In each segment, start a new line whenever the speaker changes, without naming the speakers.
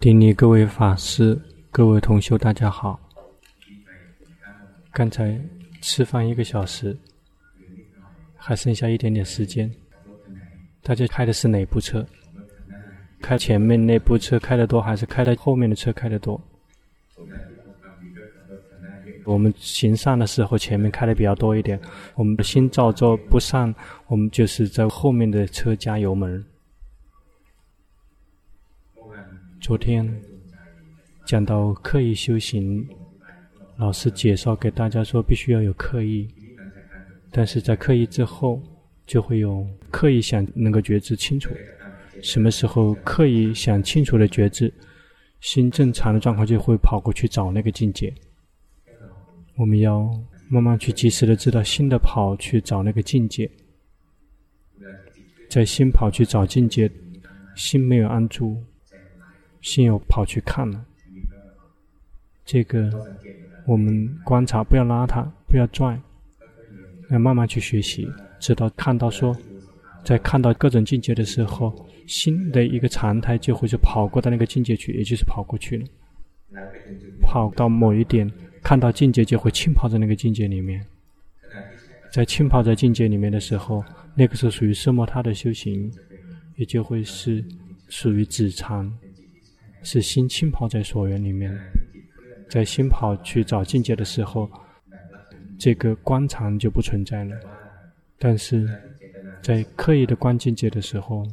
顶礼各位法师、各位同修，大家好。刚才吃饭一个小时，还剩下一点点时间。大家开的是哪部车？开前面那部车开的多，还是开在后面的车开的多？我们行善的时候，前面开的比较多一点。我们的心照做不善，我们就是在后面的车加油门。昨天讲到刻意修行，老师介绍给大家说，必须要有刻意，但是在刻意之后，就会有刻意想能够觉知清楚。什么时候刻意想清楚的觉知，心正常的状况就会跑过去找那个境界。我们要慢慢去及时的知道心的跑去找那个境界，在心跑去找境界，心没有安住。心又跑去看了，这个我们观察，不要拉它，不要拽，要慢慢去学习，直到看到说，在看到各种境界的时候，心的一个常态就会就跑过到那个境界去，也就是跑过去了，跑到某一点，看到境界就会浸泡在那个境界里面，在浸泡在境界里面的时候，那个是属于色摩他的修行，也就会是属于止禅。是心浸泡在所缘里面，在心跑去找境界的时候，这个观察就不存在了。但是在刻意的观境界的时候，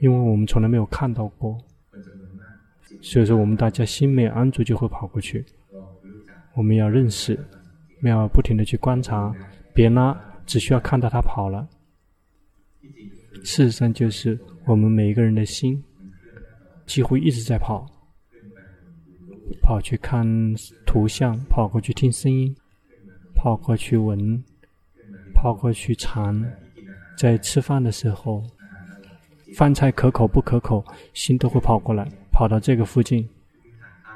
因为我们从来没有看到过，所以说我们大家心没有安住，就会跑过去。我们要认识，要不停的去观察，别拉，只需要看到它跑了。事实上，就是我们每一个人的心。几乎一直在跑，跑去看图像，跑过去听声音，跑过去闻，跑过去尝。在吃饭的时候，饭菜可口不可口，心都会跑过来，跑到这个附近。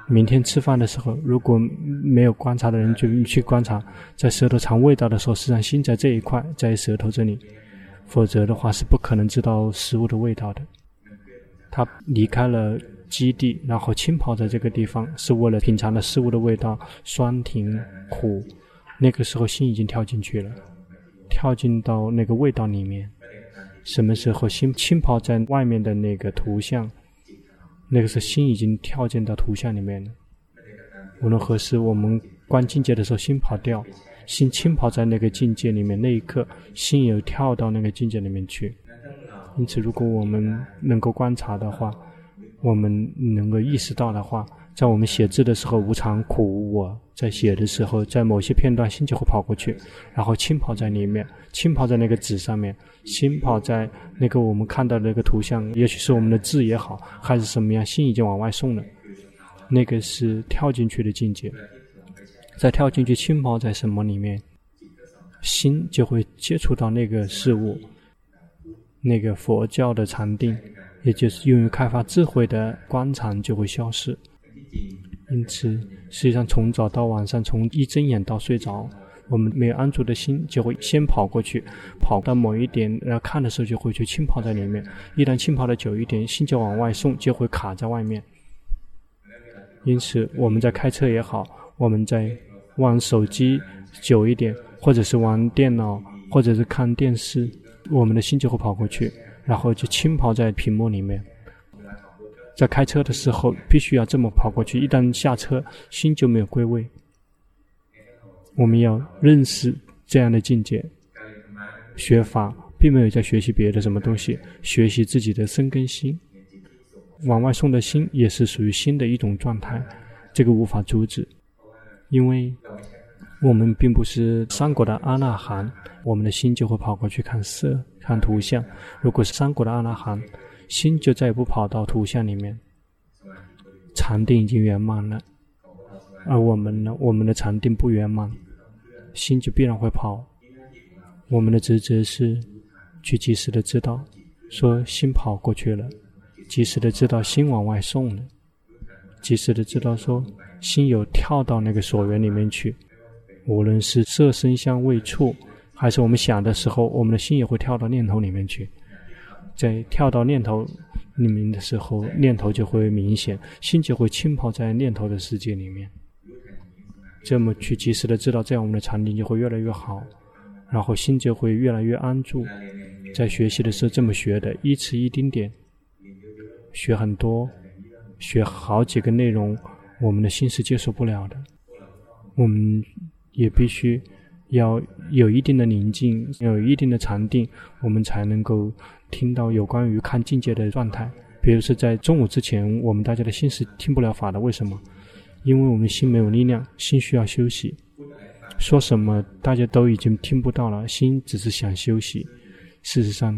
明天吃饭的时候，如果没有观察的人，就去观察，在舌头尝味道的时候，实际上心在这一块，在舌头这里，否则的话是不可能知道食物的味道的。他离开了基地，然后浸泡在这个地方，是为了品尝了事物的味道，酸甜苦。那个时候心已经跳进去了，跳进到那个味道里面。什么时候心浸泡在外面的那个图像？那个时候心已经跳进到图像里面了。无论何时，我们观境界的时候，心跑掉，心浸泡在那个境界里面，那一刻心又跳到那个境界里面去。因此，如果我们能够观察的话，我们能够意识到的话，在我们写字的时候，无常、苦、我在写的时候，在某些片段，心就会跑过去，然后浸泡在里面，浸泡在那个纸上面，浸泡在那个我们看到的那个图像，也许是我们的字也好，还是什么样，心已经往外送了。那个是跳进去的境界，在跳进去浸泡在什么里面，心就会接触到那个事物。那个佛教的禅定，也就是用于开发智慧的观禅就会消失。因此，实际上从早到晚上，从一睁眼到睡着，我们没有安住的心就会先跑过去，跑到某一点，然后看的时候就会去浸泡在里面。一旦浸泡的久一点，心就往外送，就会卡在外面。因此，我们在开车也好，我们在玩手机久一点，或者是玩电脑，或者是看电视。我们的心就会跑过去，然后就浸泡在屏幕里面。在开车的时候，必须要这么跑过去。一旦下车，心就没有归位。我们要认识这样的境界。学法并没有在学习别的什么东西，学习自己的生根心。往外送的心也是属于心的一种状态，这个无法阻止，因为。我们并不是三果的阿那含，我们的心就会跑过去看色、看图像。如果是三果的阿那含，心就再也不跑到图像里面，禅定已经圆满了。而我们呢，我们的禅定不圆满，心就必然会跑。我们的职责是去及时的知道，说心跑过去了，及时的知道心往外送了，及时的知道说心有跳到那个所缘里面去。无论是色声香味触，还是我们想的时候，我们的心也会跳到念头里面去。在跳到念头里面的时候，念头就会明显，心就会浸泡在念头的世界里面。这么去及时的知道，这样我们的禅定就会越来越好，然后心就会越来越安住。在学习的时候这么学的，一次一丁点，学很多，学好几个内容，我们的心是接受不了的。我们也必须要有一定的宁静，有一定的禅定，我们才能够听到有关于看境界的状态。比如说，在中午之前，我们大家的心是听不了法的，为什么？因为我们心没有力量，心需要休息。说什么大家都已经听不到了，心只是想休息。事实上，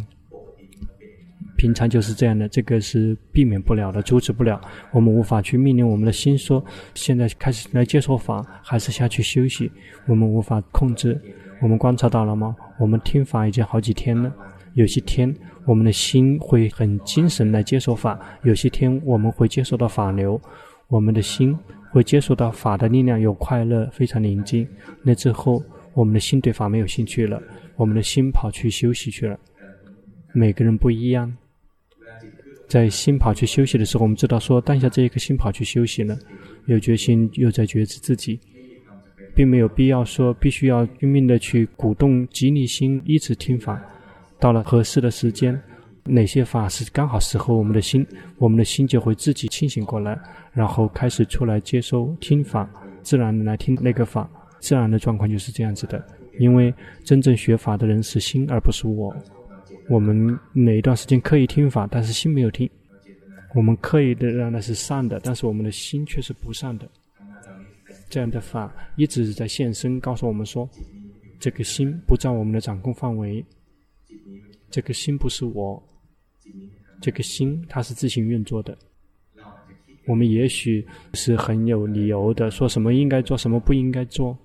平常就是这样的，这个是避免不了的，阻止不了。我们无法去命令我们的心说，现在开始来接受法，还是下去休息。我们无法控制。我们观察到了吗？我们听法已经好几天了。有些天，我们的心会很精神来接受法；有些天，我们会接受到法流。我们的心会接受到法的力量，有快乐，非常宁静。那之后，我们的心对法没有兴趣了。我们的心跑去休息去了，每个人不一样。在心跑去休息的时候，我们知道说，当下这一颗心跑去休息了，有决心又在觉知自己，并没有必要说必须要拼命的去鼓动激励心一直听法。到了合适的时间，哪些法是刚好适合我们的心，我们的心就会自己清醒过来，然后开始出来接收听法，自然来听那个法。自然的状况就是这样子的。因为真正学法的人是心，而不是我。我们哪一段时间刻意听法，但是心没有听。我们刻意的让那是善的，但是我们的心却是不善的。这样的法一直在现身，告诉我们说，这个心不在我们的掌控范围。这个心不是我，这个心它是自行运作的。我们也许是很有理由的，说什么应该做，什么不应该做。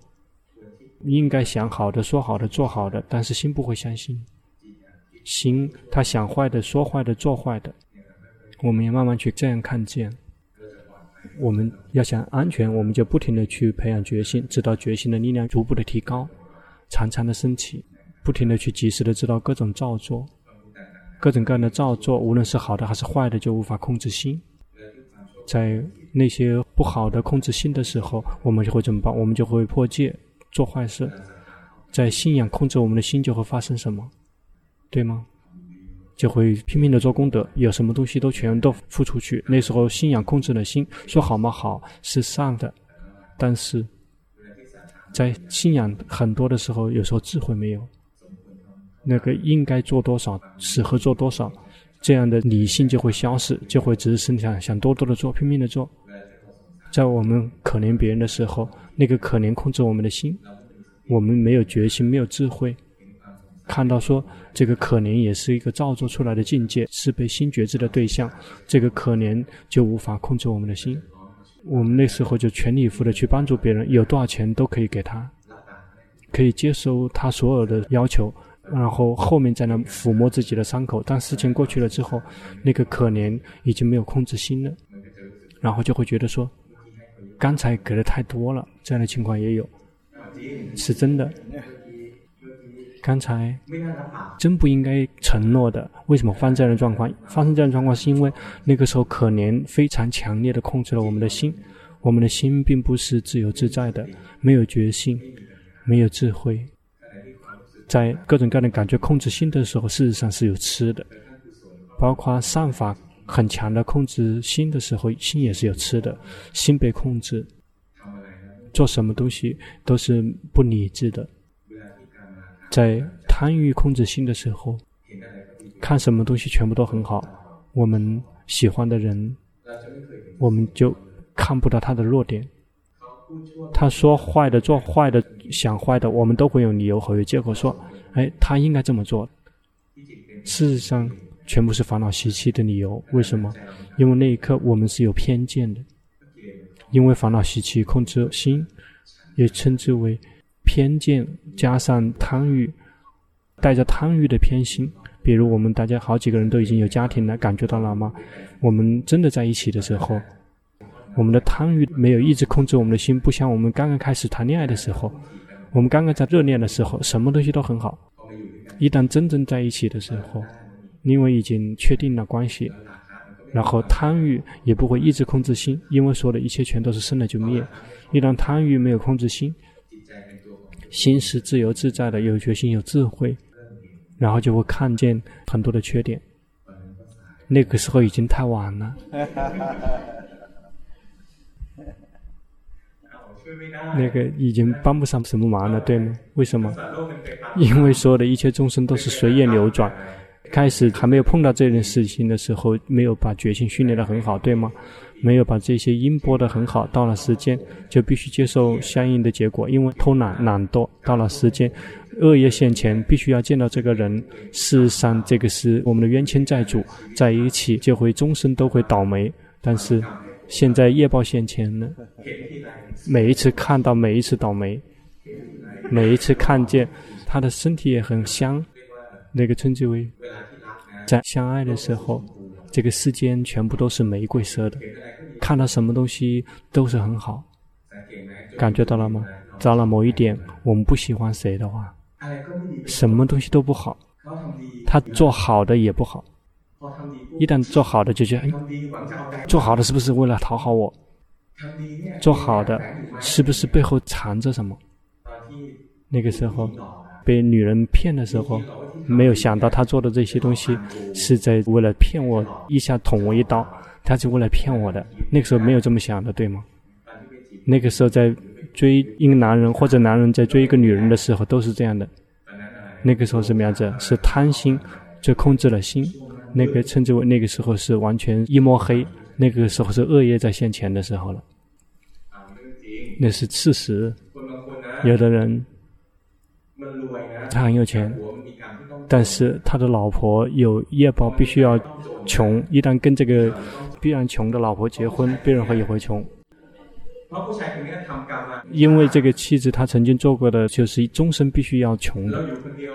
应该想好的、说好的、做好的，但是心不会相信。心他想坏的、说坏的、做坏的，我们要慢慢去这样看见。我们要想安全，我们就不停地去培养决心，直到决心的力量逐步的提高，常常的升起，不停地去及时的知道各种造作，各种各样的造作，无论是好的还是坏的，就无法控制心。在那些不好的控制心的时候，我们就会怎么办？我们就会破戒。做坏事，在信仰控制我们的心，就会发生什么？对吗？就会拼命的做功德，有什么东西都全都付出去。那时候信仰控制了心，说好吗？好，是善的。但是在信仰很多的时候，有时候智慧没有。那个应该做多少，适合做多少，这样的理性就会消失，就会只是想想多多的做，拼命的做。在我们可怜别人的时候，那个可怜控制我们的心，我们没有决心，没有智慧，看到说这个可怜也是一个造作出来的境界，是被心觉知的对象，这个可怜就无法控制我们的心。我们那时候就全力以赴的去帮助别人，有多少钱都可以给他，可以接收他所有的要求，然后后面在那抚摸自己的伤口。当事情过去了之后，那个可怜已经没有控制心了，然后就会觉得说。刚才给的太多了，这样的情况也有，是真的。刚才真不应该承诺的，为什么发生这样的状况？发生这样的状况是因为那个时候可怜非常强烈的控制了我们的心，我们的心并不是自由自在的，没有决心，没有智慧，在各种各样的感觉控制心的时候，事实上是有吃的，包括善法。很强的控制心的时候，心也是有吃的。心被控制，做什么东西都是不理智的。在贪欲控制心的时候，看什么东西全部都很好。我们喜欢的人，我们就看不到他的弱点。他说坏的、做坏的、想坏的，我们都会有理由和有借口说：“哎，他应该这么做。”事实上。全部是烦恼习气的理由。为什么？因为那一刻我们是有偏见的，因为烦恼习气控制心，也称之为偏见加上贪欲，带着贪欲的偏心。比如我们大家好几个人都已经有家庭了，感觉到了吗？我们真的在一起的时候，我们的贪欲没有一直控制我们的心，不像我们刚刚开始谈恋爱的时候，我们刚刚在热恋的时候，什么东西都很好。一旦真正在一起的时候，因为已经确定了关系，然后贪欲也不会一直控制心，因为说的一切全都是生了就灭。一旦贪欲没有控制心，心是自由自在的，有决心有智慧，然后就会看见很多的缺点。那个时候已经太晚了。那个已经帮不上什么忙了，对吗？为什么？因为所有的一切众生都是随业流转。开始还没有碰到这件事情的时候，没有把决心训练得很好，对吗？没有把这些音播得很好，到了时间就必须接受相应的结果。因为偷懒、懒惰，到了时间，恶业现前，必须要见到这个人。事实上，这个是我们的冤亲债主在一起，就会终身都会倒霉。但是现在业报现前了，每一次看到，每一次倒霉，每一次看见他的身体也很香。那个称之为，在相爱的时候，这个世间全部都是玫瑰色的，看到什么东西都是很好，感觉到了吗？到了某一点，我们不喜欢谁的话，什么东西都不好，他做好的也不好，一旦做好的就觉得，哎，做好的是不是为了讨好我？做好的是不是背后藏着什么？那个时候。被女人骗的时候，没有想到他做的这些东西是在为了骗我，一下捅我一刀，他是为了骗我的。那个时候没有这么想的，对吗？那个时候在追一个男人，或者男人在追一个女人的时候，都是这样的。那个时候什么样子？是贪心就控制了心。那个称之为那个时候是完全一摸黑。那个时候是恶业在现前的时候了。那是事实。有的人。他很有钱，但是他的老婆有业报，必须要穷。一旦跟这个必然穷的老婆结婚，必然会也会穷。因为这个妻子他曾经做过的就是终身必须要穷的。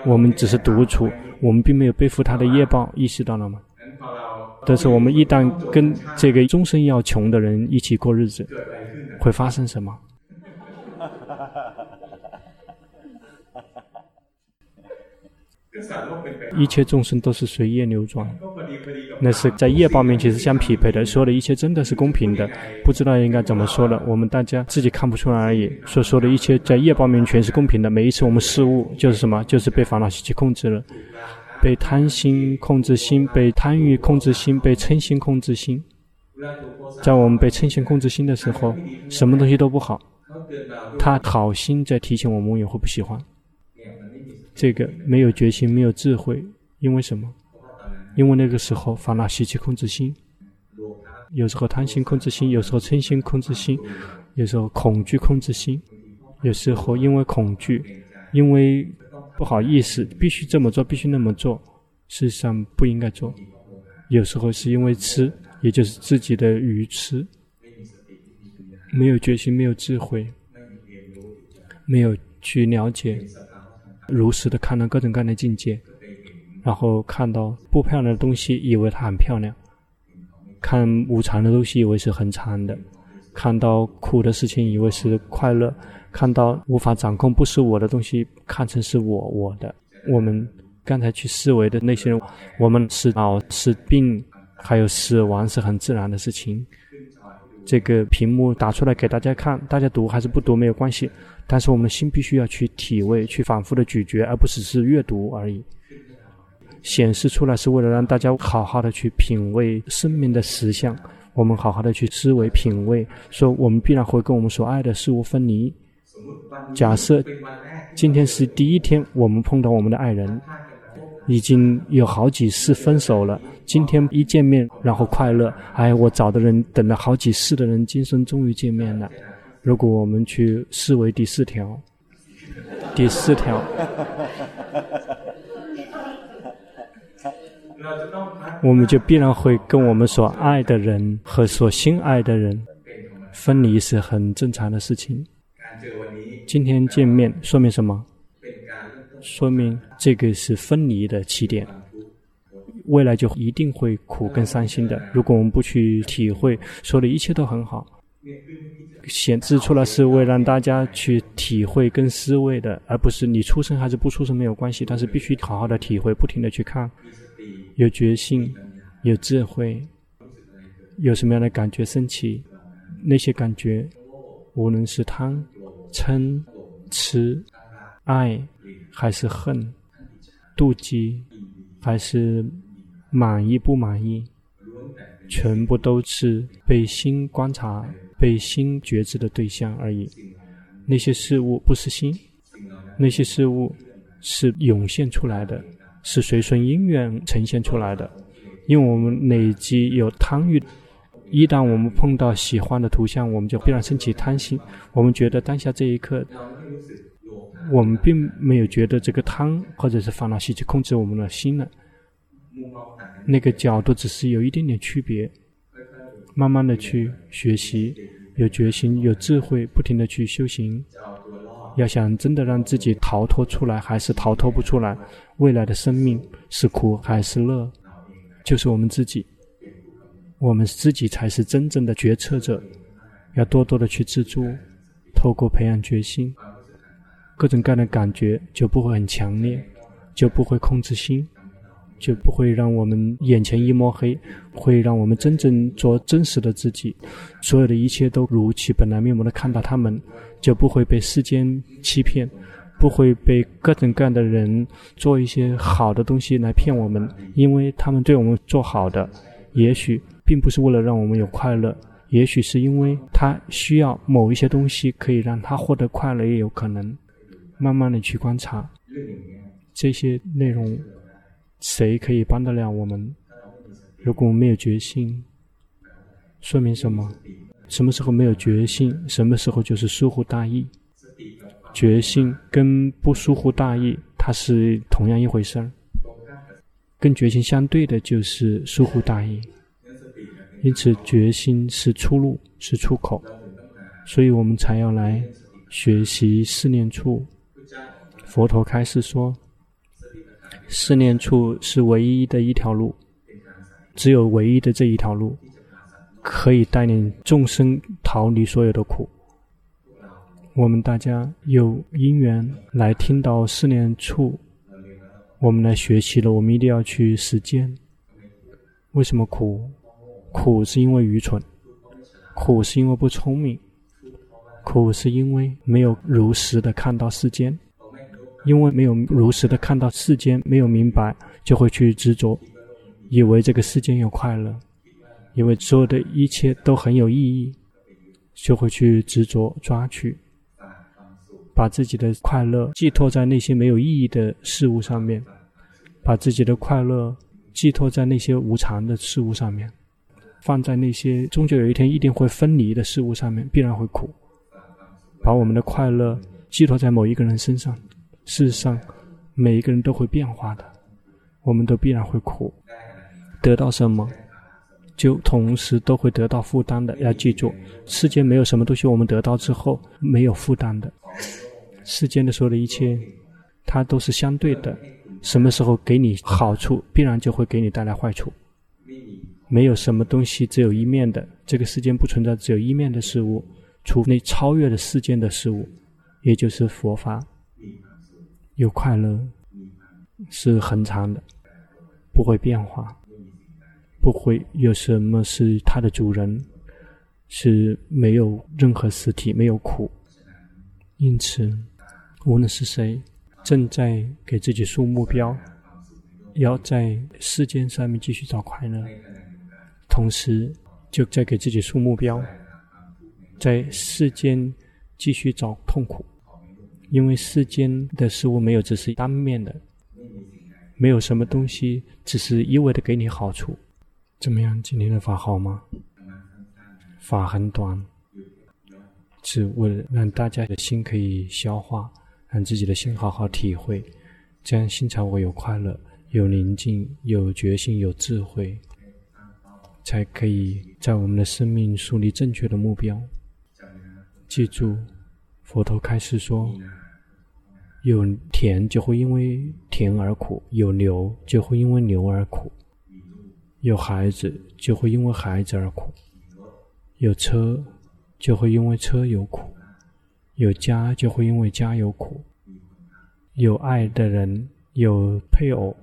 我们只是独处，我们并没有背负他的业报，意识到了吗？但是我们一旦跟这个终身要穷的人一起过日子，会发生什么？一切众生都是随业流转，那是在业报面前是相匹配的。说的一切真的是公平的，不知道应该怎么说了。我们大家自己看不出来而已。所说的一切在业报面全是公平的。每一次我们失误，就是什么？就是被烦恼习气控制了，被贪心控制心，被贪欲控制心，被嗔心控制心。在我们被嗔心控制心的时候，什么东西都不好。他好心在提醒我们，也会不喜欢。这个没有决心，没有智慧，因为什么？因为那个时候烦恼习气控制心，有时候贪心控制心，有时候嗔心控制心，有时候恐惧控制心，有时候因为恐惧，因为不好意思，必须这么做，必须那么做，事实上不应该做。有时候是因为痴，也就是自己的愚痴，没有决心，没有智慧，没有去了解。如实的看到各种各样的境界，然后看到不漂亮的东西，以为它很漂亮；看无常的东西，以为是很常的；看到苦的事情，以为是快乐；看到无法掌控、不是我的东西，看成是我我的。我们刚才去思维的那些人，我们是老是病，还有死亡是很自然的事情。这个屏幕打出来给大家看，大家读还是不读没有关系。但是我们的心必须要去体味，去反复的咀嚼，而不只是阅读而已。显示出来是为了让大家好好的去品味生命的实相，我们好好的去思维品味，说我们必然会跟我们所爱的事物分离。假设今天是第一天，我们碰到我们的爱人，已经有好几次分手了，今天一见面然后快乐，哎，我找的人等了好几世的人，今生终于见面了。如果我们去思维第四条，第四条，我们就必然会跟我们所爱的人和所心爱的人分离，是很正常的事情。今天见面说明什么？说明这个是分离的起点，未来就一定会苦跟伤心的。如果我们不去体会，说的一切都很好。显示出来是为让大家去体会跟思维的，而不是你出生还是不出生没有关系，但是必须好好的体会，不停的去看，有决心，有智慧，有什么样的感觉升起，那些感觉，无论是贪、嗔、痴、爱，还是恨、妒忌，还是满意不满意，全部都是被心观察、被心觉知的对象而已。那些事物不是心，那些事物是涌现出来的，是随顺因缘呈现出来的。因为我们累积有贪欲。一旦我们碰到喜欢的图像，我们就必然升起贪心。我们觉得当下这一刻，我们并没有觉得这个贪或者是烦恼习气控制我们的心了。那个角度只是有一点点区别。慢慢的去学习，有决心、有智慧，不停的去修行。要想真的让自己逃脱出来，还是逃脱不出来？未来的生命是苦还是乐？就是我们自己。我们自己才是真正的决策者，要多多的去自助，透过培养决心，各种各样的感觉就不会很强烈，就不会控制心，就不会让我们眼前一抹黑，会让我们真正做真实的自己，所有的一切都如其本来面目的看到他们，就不会被世间欺骗，不会被各种各样的人做一些好的东西来骗我们，因为他们对我们做好的，也许。并不是为了让我们有快乐，也许是因为他需要某一些东西可以让他获得快乐，也有可能。慢慢的去观察这些内容，谁可以帮得了我们？如果我们没有决心，说明什么？什么时候没有决心？什么时候就是疏忽大意？决心跟不疏忽大意，它是同样一回事儿。跟决心相对的就是疏忽大意。因此，决心是出路，是出口，所以我们才要来学习四念处。佛陀开示说，四念处是唯一的一条路，只有唯一的这一条路，可以带领众生逃离所有的苦。我们大家有因缘来听到四念处，我们来学习了，我们一定要去实践。为什么苦？苦是因为愚蠢，苦是因为不聪明，苦是因为没有如实的看到世间，因为没有如实的看到世间，没有明白，就会去执着，以为这个世间有快乐，以为所有的一切都很有意义，就会去执着抓取，把自己的快乐寄托在那些没有意义的事物上面，把自己的快乐寄托在那些无常的事物上面。放在那些终究有一天一定会分离的事物上面，必然会苦。把我们的快乐寄托在某一个人身上，事实上，每一个人都会变化的，我们都必然会苦。得到什么，就同时都会得到负担的。要记住，世间没有什么东西我们得到之后没有负担的。世间的所有的一切，它都是相对的。什么时候给你好处，必然就会给你带来坏处。没有什么东西只有一面的，这个世间不存在只有一面的事物，除非超越了世间的事物，也就是佛法。有快乐是恒常的，不会变化，不会有什么是它的主人，是没有任何实体，没有苦。因此，无论是谁正在给自己树目标，要在世间上面继续找快乐。同时，就在给自己树目标，在世间继续找痛苦，因为世间的事物没有只是单面的，没有什么东西只是一味的给你好处。怎么样？今天的法好吗？法很短，只为了让大家的心可以消化，让自己的心好好体会，这样心才会有快乐、有宁静、有决心、有智慧。才可以在我们的生命树立正确的目标。记住，佛陀开示说：有田就会因为田而苦，有牛就会因为牛而苦，有孩子就会因为孩子而苦，有车就会因为车有苦，有家就会因为家有苦，有爱的人有配偶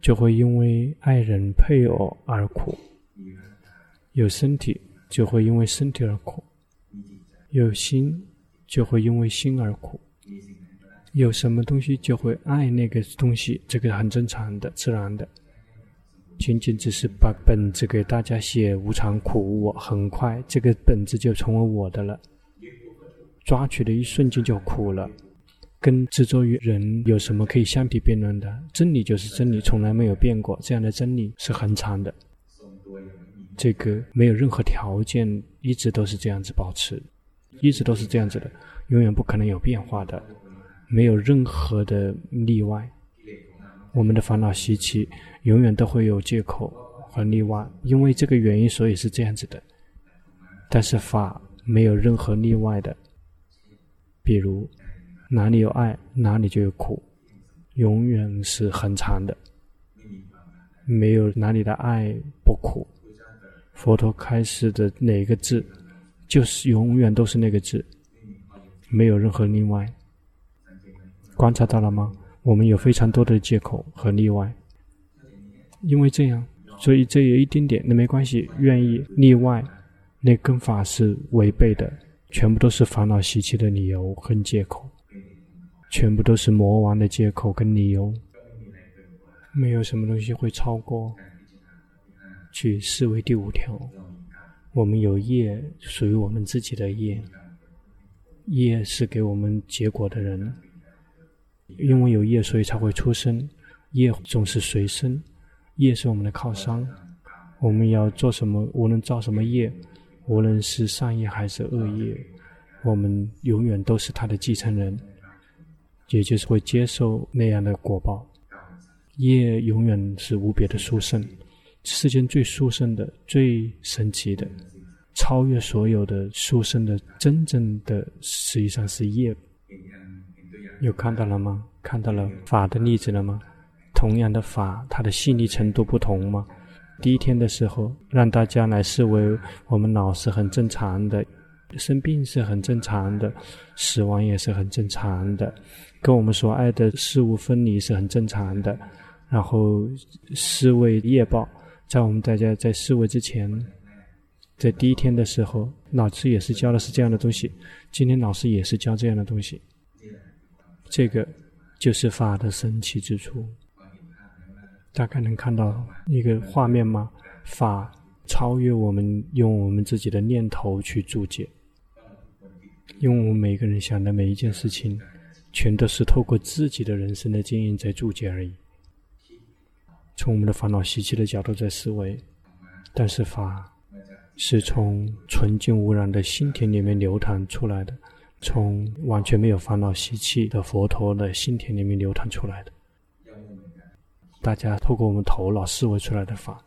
就会因为爱人配偶而苦。有身体就会因为身体而苦，有心就会因为心而苦，有什么东西就会爱那个东西，这个很正常的、自然的。仅仅只是把本子给大家写无常苦我，很快这个本子就成为我的了。抓取的一瞬间就苦了，跟执着于人有什么可以相提并论的？真理就是真理，从来没有变过。这样的真理是恒常的，这个没有任何条件，一直都是这样子保持，一直都是这样子的，永远不可能有变化的，没有任何的例外。我们的烦恼习气永远都会有借口和例外，因为这个原因，所以是这样子的。但是法没有任何例外的。比如，哪里有爱，哪里就有苦，永远是很长的。没有哪里的爱不苦。佛陀开示的哪个字，就是永远都是那个字，没有任何例外。观察到了吗？我们有非常多的借口和例外，因为这样，所以这有一点点，那没关系。愿意例外，那跟法是违背的。全部都是烦恼习气的理由跟借口，全部都是魔王的借口跟理由，没有什么东西会超过去思维第五条。我们有业，属于我们自己的业，业是给我们结果的人，因为有业，所以才会出生。业总是随身，业是我们的靠山。我们要做什么，无论造什么业。无论是善业还是恶业，我们永远都是他的继承人，也就是会接受那样的果报。业永远是无别的殊胜，世间最殊胜的、最神奇的、超越所有的殊胜的、真正的，实际上是业。有看到了吗？看到了法的例子了吗？同样的法，它的细腻程度不同吗？第一天的时候，让大家来视为我们老是很正常的，生病是很正常的，死亡也是很正常的，跟我们所爱的事物分离是很正常的。然后思维业报，在我们大家在思维之前，在第一天的时候，老师也是教的是这样的东西，今天老师也是教这样的东西，这个就是法的神奇之处。大概能看到一个画面吗？法超越我们用我们自己的念头去注解，因为我们每个人想的每一件事情，全都是透过自己的人生的经验在注解而已。从我们的烦恼习气的角度在思维，但是法是从纯净无染的心田里面流淌出来的，从完全没有烦恼习气的佛陀的心田里面流淌出来的。大家透过我们头脑思维出来的法，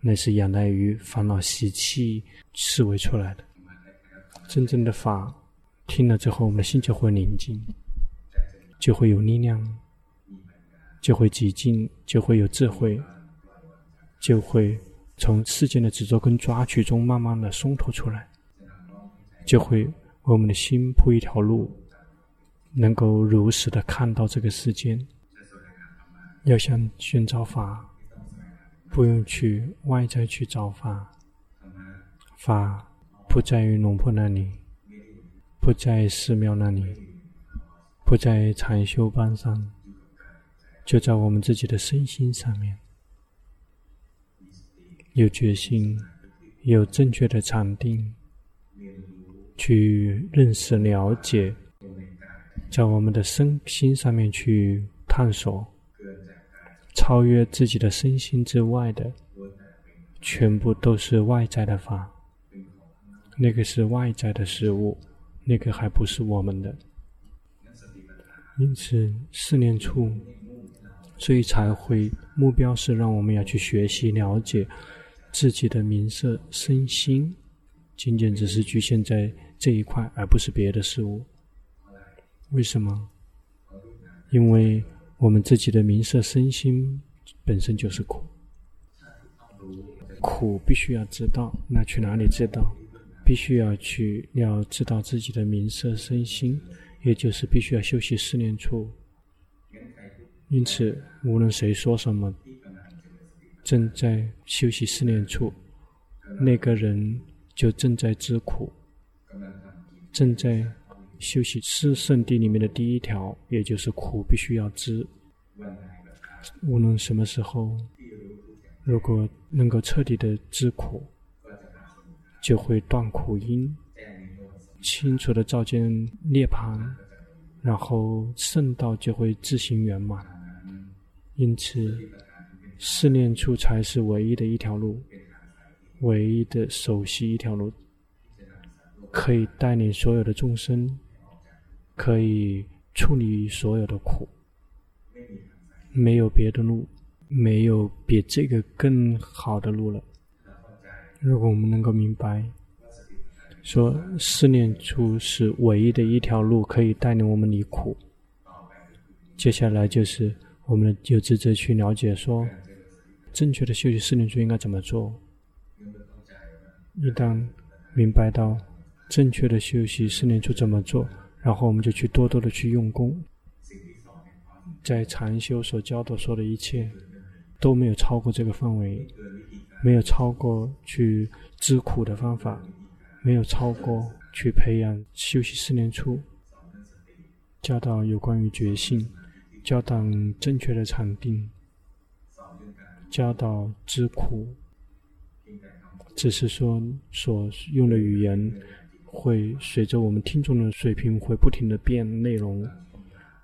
那是仰赖于烦恼习气思维出来的。真正的法，听了之后，我们的心就会宁静，就会有力量，就会寂静，就会有智慧，就会从世间的执着跟抓取中慢慢的松脱出来，就会为我们的心铺一条路，能够如实的看到这个世间。要想寻找法，不用去外在去找法，法不在于龙婆那里，不在寺庙那里，不在禅修班上，就在我们自己的身心上面。有决心，有正确的禅定，去认识了解，在我们的身心上面去探索。超越自己的身心之外的，全部都是外在的法。那个是外在的事物，那个还不是我们的。因此，四念处，所以才会目标是让我们要去学习了解自己的名色身心，仅仅只是局限在这一块，而不是别的事物。为什么？因为。我们自己的名色身心本身就是苦，苦必须要知道，那去哪里知道？必须要去要知道自己的名色身心，也就是必须要休息四念处。因此，无论谁说什么，正在休息四念处，那个人就正在知苦，正在修习四圣地里面的第一条，也就是苦必须要知。无论什么时候，如果能够彻底的知苦，就会断苦因，清楚的照见涅槃，然后圣道就会自行圆满。因此，四念处才是唯一的一条路，唯一的首席一条路，可以带领所有的众生，可以处理所有的苦。没有别的路，没有比这个更好的路了。如果我们能够明白，说四念处是唯一的一条路，可以带领我们离苦。接下来就是我们有职责去了解说，正确的修习四念处应该怎么做。一旦明白到正确的休息四念处怎么做，然后我们就去多多的去用功，在禅修所教的说的一切都没有超过这个范围。没有超过去知苦的方法，没有超过去培养修习四年初，教导有关于觉性，教导正确的禅定，教导知苦，只是说所用的语言会随着我们听众的水平会不停的变内容，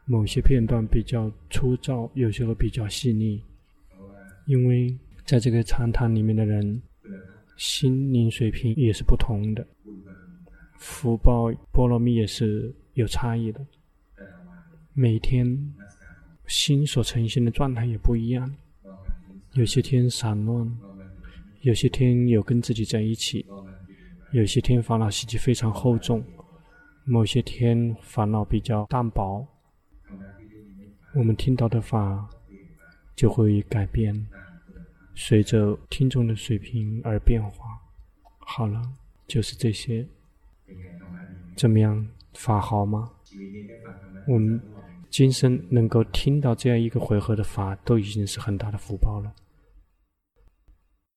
某些片段比较粗糙，有些会比较细腻，因为。在这个禅堂里面的人，心灵水平也是不同的，福报波罗蜜也是有差异的。每天心所呈现的状态也不一样，有些天散乱，有些天有跟自己在一起，有些天烦恼习气非常厚重，某些天烦恼比较淡薄。我们听到的法就会改变。随着听众的水平而变化。好了，就是这些。怎么样？法好吗？我们今生能够听到这样一个回合的法，都已经是很大的福报了。